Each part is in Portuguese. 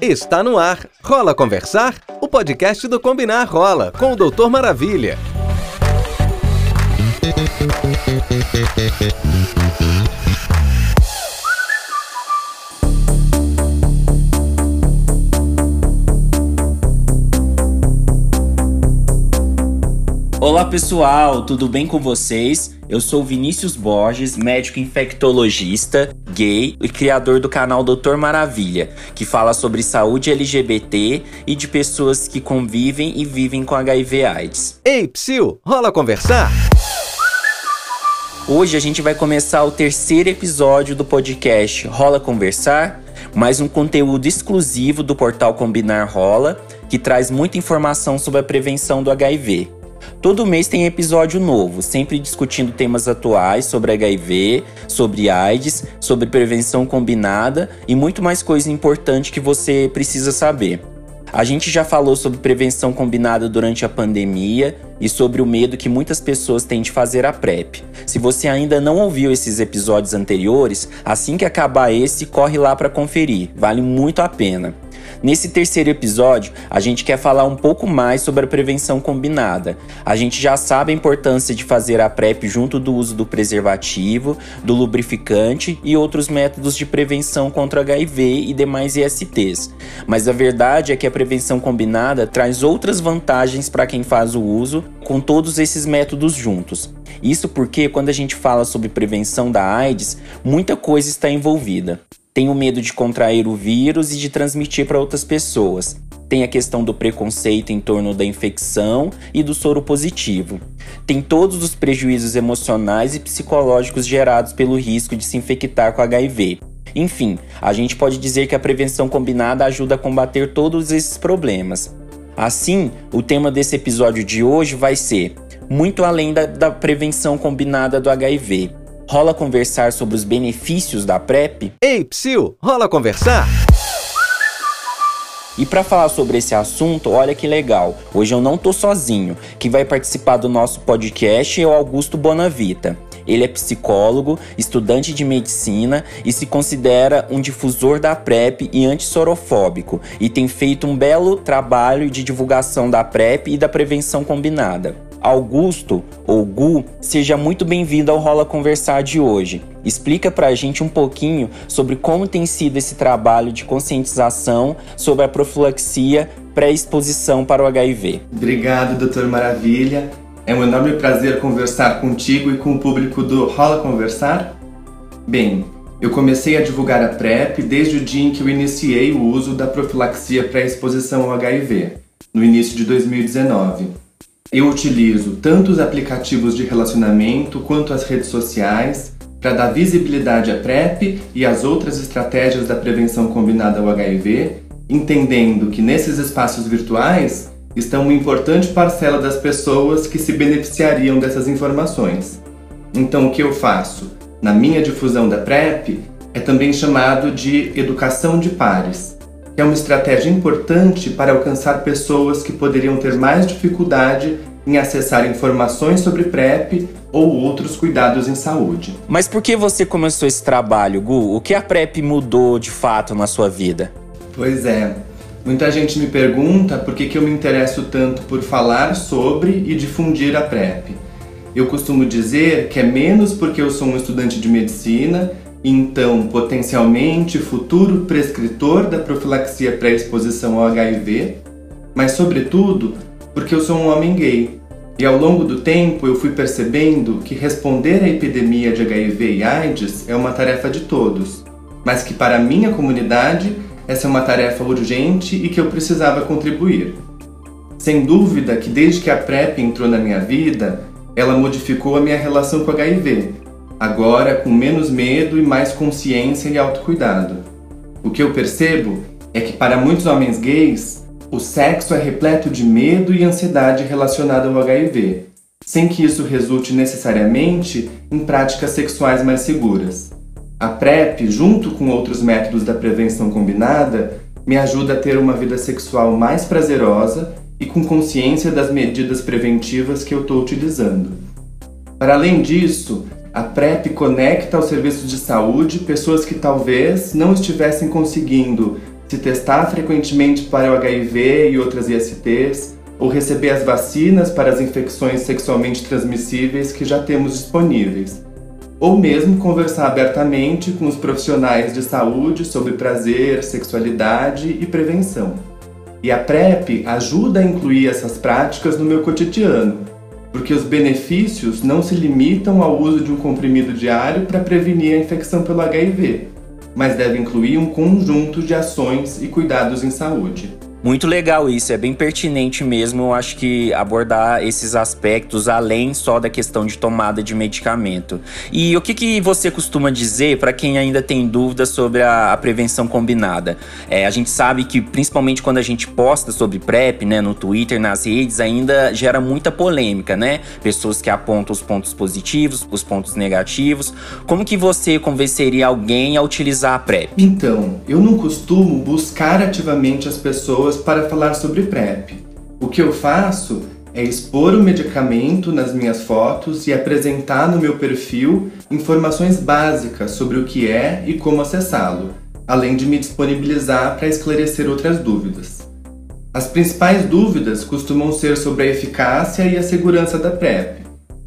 Está no ar. Rola Conversar? O podcast do Combinar Rola, com o Doutor Maravilha. Olá pessoal, tudo bem com vocês? Eu sou Vinícius Borges, médico infectologista, gay e criador do canal Doutor Maravilha, que fala sobre saúde LGBT e de pessoas que convivem e vivem com HIV/AIDS. Ei, Psyu, rola conversar? Hoje a gente vai começar o terceiro episódio do podcast Rola Conversar, mais um conteúdo exclusivo do portal Combinar Rola, que traz muita informação sobre a prevenção do HIV. Todo mês tem episódio novo, sempre discutindo temas atuais sobre HIV, sobre AIDS, sobre prevenção combinada e muito mais coisa importante que você precisa saber. A gente já falou sobre prevenção combinada durante a pandemia e sobre o medo que muitas pessoas têm de fazer a PrEP. Se você ainda não ouviu esses episódios anteriores, assim que acabar esse, corre lá para conferir, vale muito a pena. Nesse terceiro episódio, a gente quer falar um pouco mais sobre a prevenção combinada. A gente já sabe a importância de fazer a PrEP junto do uso do preservativo, do lubrificante e outros métodos de prevenção contra HIV e demais ISTs. Mas a verdade é que a prevenção combinada traz outras vantagens para quem faz o uso com todos esses métodos juntos. Isso porque quando a gente fala sobre prevenção da AIDS, muita coisa está envolvida. Tem o medo de contrair o vírus e de transmitir para outras pessoas. Tem a questão do preconceito em torno da infecção e do soro positivo. Tem todos os prejuízos emocionais e psicológicos gerados pelo risco de se infectar com HIV. Enfim, a gente pode dizer que a prevenção combinada ajuda a combater todos esses problemas. Assim, o tema desse episódio de hoje vai ser muito além da, da prevenção combinada do HIV Rola conversar sobre os benefícios da PrEP? Ei, Psyu, rola conversar? E para falar sobre esse assunto, olha que legal. Hoje eu não tô sozinho. Quem vai participar do nosso podcast é o Augusto Bonavita. Ele é psicólogo, estudante de medicina e se considera um difusor da PrEP e antissorofóbico e tem feito um belo trabalho de divulgação da PrEP e da prevenção combinada. Augusto, ou Gu, seja muito bem-vindo ao Rola Conversar de hoje. Explica pra gente um pouquinho sobre como tem sido esse trabalho de conscientização sobre a profilaxia pré-exposição para o HIV. Obrigado, doutor Maravilha. É um enorme prazer conversar contigo e com o público do Rola Conversar. Bem, eu comecei a divulgar a PrEP desde o dia em que eu iniciei o uso da profilaxia pré-exposição ao HIV, no início de 2019. Eu utilizo tanto os aplicativos de relacionamento quanto as redes sociais para dar visibilidade à PrEP e às outras estratégias da prevenção combinada ao HIV, entendendo que nesses espaços virtuais estão uma importante parcela das pessoas que se beneficiariam dessas informações. Então, o que eu faço na minha difusão da PrEP é também chamado de educação de pares que é uma estratégia importante para alcançar pessoas que poderiam ter mais dificuldade em acessar informações sobre PrEP ou outros cuidados em saúde. Mas por que você começou esse trabalho, Gu? O que a PrEP mudou de fato na sua vida? Pois é. Muita gente me pergunta por que, que eu me interesso tanto por falar sobre e difundir a PrEP. Eu costumo dizer que é menos porque eu sou um estudante de medicina então potencialmente futuro prescritor da profilaxia pré-exposição ao HIV, mas sobretudo porque eu sou um homem gay. E ao longo do tempo eu fui percebendo que responder à epidemia de HIV e AIDS é uma tarefa de todos, mas que para minha comunidade essa é uma tarefa urgente e que eu precisava contribuir. Sem dúvida que desde que a PrEP entrou na minha vida, ela modificou a minha relação com HIV, agora com menos medo e mais consciência e autocuidado. O que eu percebo é que para muitos homens gays, o sexo é repleto de medo e ansiedade relacionada ao HIV, sem que isso resulte necessariamente em práticas sexuais mais seguras. A PrEP, junto com outros métodos da prevenção combinada, me ajuda a ter uma vida sexual mais prazerosa e com consciência das medidas preventivas que eu estou utilizando. Para além disso, A PrEP conecta aos serviços de saúde pessoas que talvez não estivessem conseguindo se testar frequentemente para o HIV e outras ISTs, ou receber as vacinas para as infecções sexualmente transmissíveis que já temos disponíveis, ou mesmo conversar abertamente com os profissionais de saúde sobre prazer, sexualidade e prevenção. E a PrEP ajuda a incluir essas práticas no meu cotidiano, porque os benefícios não se limitam ao uso de um comprimido diário para prevenir a infecção pelo HIV, mas deve incluir um conjunto de ações e cuidados em saúde. Muito legal isso, é bem pertinente mesmo, eu acho que abordar esses aspectos além só da questão de tomada de medicamento. E o que, que você costuma dizer para quem ainda tem dúvidas sobre a, a prevenção combinada? É, a gente sabe que principalmente quando a gente posta sobre PrEP, né, no Twitter, nas redes, ainda gera muita polêmica, né? Pessoas que apontam os pontos positivos, os pontos negativos. Como que você convenceria alguém a utilizar a PrEP? Então, eu não costumo buscar ativamente as pessoas pessoas para falar sobre PrEP. O que eu faço é expor o medicamento nas minhas fotos e apresentar no meu perfil informações básicas sobre o que é e como acessá-lo, além de me disponibilizar para esclarecer outras dúvidas. As principais dúvidas costumam ser sobre a eficácia e a segurança da PrEP,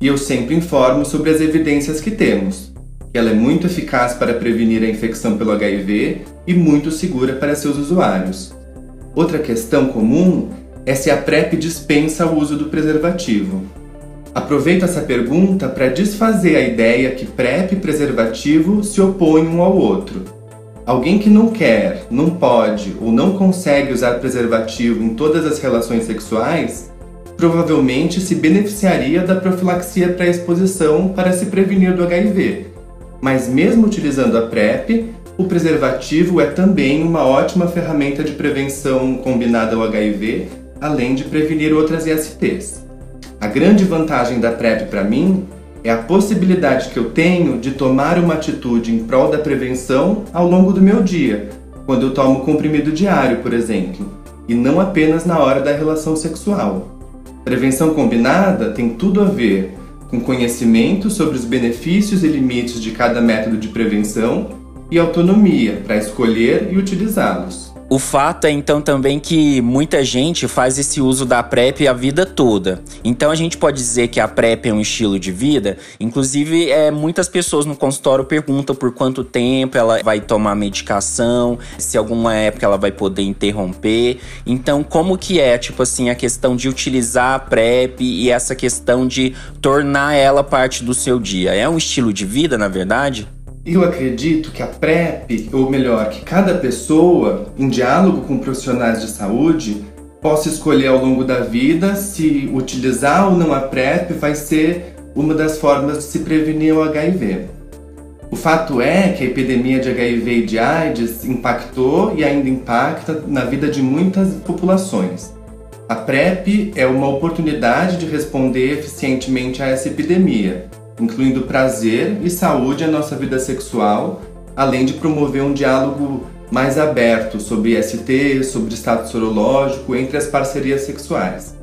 e eu sempre informo sobre as evidências que temos, que ela é muito eficaz para prevenir a infecção pelo HIV e muito segura para seus usuários. Outra questão comum é se a PrEP dispensa o uso do preservativo. Aproveito essa pergunta para desfazer a ideia que PrEP e preservativo se opõem um ao outro. Alguém que não quer, não pode ou não consegue usar preservativo em todas as relações sexuais provavelmente se beneficiaria da profilaxia pré-exposição para se prevenir do HIV. Mas mesmo utilizando a PrEP, o preservativo é também uma ótima ferramenta de prevenção combinada ao HIV, além de prevenir outras ISTs. A grande vantagem da PrEP para mim é a possibilidade que eu tenho de tomar uma atitude em prol da prevenção ao longo do meu dia, quando eu tomo comprimido diário, por exemplo, e não apenas na hora da relação sexual. Prevenção combinada tem tudo a ver com conhecimento sobre os benefícios e limites de cada método de prevenção e autonomia para escolher e utilizá-los. O fato é então também que muita gente faz esse uso da PrEP a vida toda. Então a gente pode dizer que a PrEP é um estilo de vida. Inclusive, é, muitas pessoas no consultório perguntam por quanto tempo ela vai tomar medicação, se alguma época ela vai poder interromper. Então, como que é, tipo assim, a questão de utilizar a PrEP e essa questão de tornar ela parte do seu dia? É um estilo de vida, na verdade? Eu acredito que a PrEP, ou melhor, que cada pessoa, em diálogo com profissionais de saúde, possa escolher ao longo da vida se utilizar ou não a PrEP vai ser uma das formas de se prevenir o HIV. O fato é que a epidemia de HIV e de AIDS impactou e ainda impacta na vida de muitas populações. A PrEP é uma oportunidade de responder eficientemente a essa epidemia incluindo prazer e saúde à nossa vida sexual, além de promover um diálogo mais aberto sobre ST, sobre status sorológico entre as parcerias sexuais.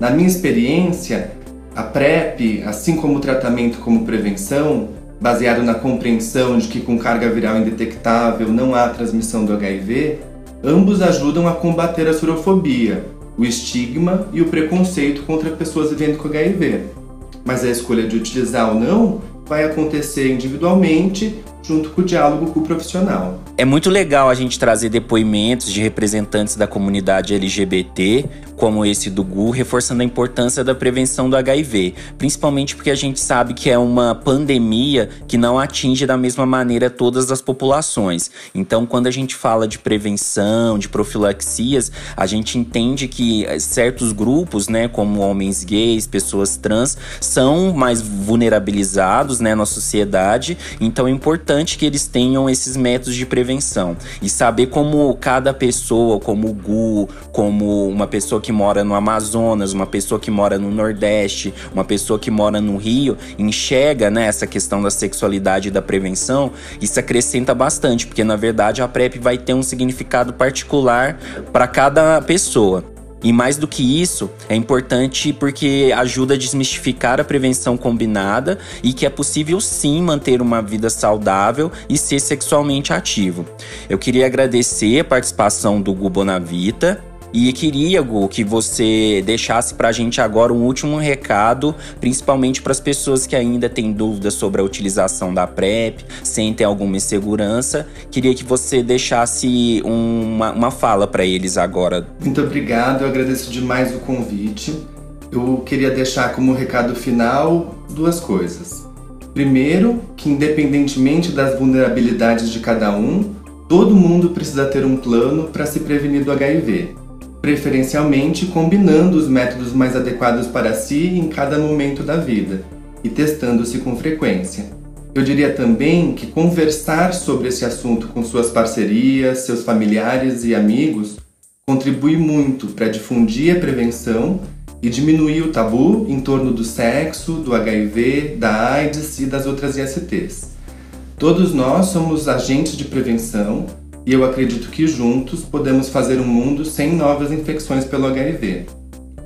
Na minha experiência, a PrEP, assim como o tratamento como prevenção, baseado na compreensão de que com carga viral indetectável não há transmissão do HIV, ambos ajudam a combater a sorofobia, o estigma e o preconceito contra pessoas vivendo com HIV mas a escolha de utilizar ou não vai acontecer individualmente junto com o diálogo com o profissional. É muito legal a gente trazer depoimentos de representantes da comunidade LGBT, como esse do GU, reforçando a importância da prevenção do HIV, principalmente porque a gente sabe que é uma pandemia que não atinge da mesma maneira todas as populações. Então, quando a gente fala de prevenção, de profilaxias, a gente entende que certos grupos, né, como homens gays, pessoas trans, são mais vulnerabilizados, né, na sociedade. Então, é importante importante que eles tenham esses métodos de prevenção e saber como cada pessoa, como o Gu, como uma pessoa que mora no Amazonas, uma pessoa que mora no Nordeste, uma pessoa que mora no Rio, enxerga né, essa questão da sexualidade e da prevenção, isso acrescenta bastante, porque na verdade a PrEP vai ter um significado particular para cada pessoa. E mais do que isso, é importante porque ajuda a desmistificar a prevenção combinada e que é possível sim manter uma vida saudável e ser sexualmente ativo. Eu queria agradecer a participação do Gu Bonavita e queria, Gu, que você deixasse pra gente agora um último recado, principalmente para as pessoas que ainda têm dúvidas sobre a utilização da PrEP, sentem alguma insegurança. Queria que você deixasse uma, uma fala para eles agora. Muito obrigado, eu agradeço demais o convite. Eu queria deixar como recado final duas coisas. Primeiro, que independentemente das vulnerabilidades de cada um, todo mundo precisa ter um plano para se prevenir do HIV preferencialmente combinando os métodos mais adequados para si em cada momento da vida e testando-se com frequência. Eu diria também que conversar sobre esse assunto com suas parcerias, seus familiares e amigos contribui muito para difundir a prevenção e diminuir o tabu em torno do sexo, do HIV, da AIDS e das outras ISTs. Todos nós somos agentes de prevenção e eu acredito que juntos podemos fazer um mundo sem novas infecções pelo HIV.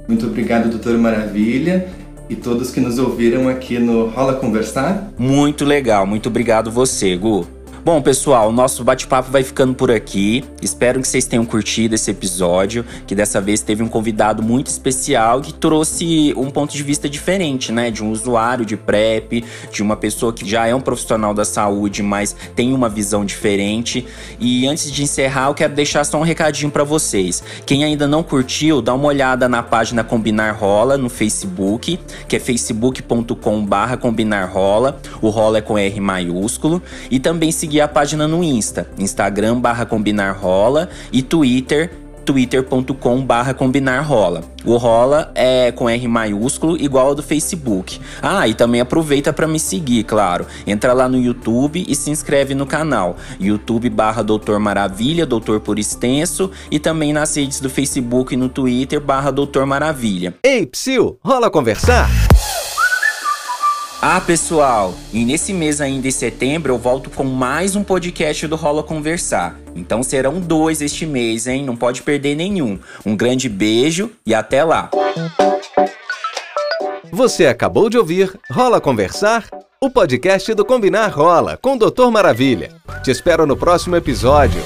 Muito obrigado, doutor Maravilha, e todos que nos ouviram aqui no Rola Conversar. Muito legal, muito obrigado você, Gu. Bom, pessoal, nosso bate-papo vai ficando por aqui. Espero que vocês tenham curtido esse episódio, que dessa vez teve um convidado muito especial que trouxe um ponto de vista diferente, né? De um usuário de PrEP, de uma pessoa que já é um profissional da saúde, mas tem uma visão diferente. E antes de encerrar, eu quero deixar só um recadinho para vocês. Quem ainda não curtiu, dá uma olhada na página Combinar Rola no Facebook, que é facebook.com/barra Combinar Rola. O Rola é com R maiúsculo. E também seguir seguir a página no Insta, Instagram barra combinar rola e Twitter twitter.com barra combinar rola. O rola é com R maiúsculo igual ao do Facebook. Ah, e também aproveita para me seguir, claro. Entra lá no YouTube e se inscreve no canal. YouTube barra Doutor Maravilha, Doutor por extenso, e também nas redes do Facebook e no Twitter barra Doutor Maravilha. Ei, Psyu, rola conversar? Ah, pessoal, e nesse mês ainda em setembro eu volto com mais um podcast do Rola Conversar. Então serão dois este mês, hein? Não pode perder nenhum. Um grande beijo e até lá. Você acabou de ouvir Rola Conversar, o podcast do Combinar Rola com o Doutor Maravilha. Te espero no próximo episódio.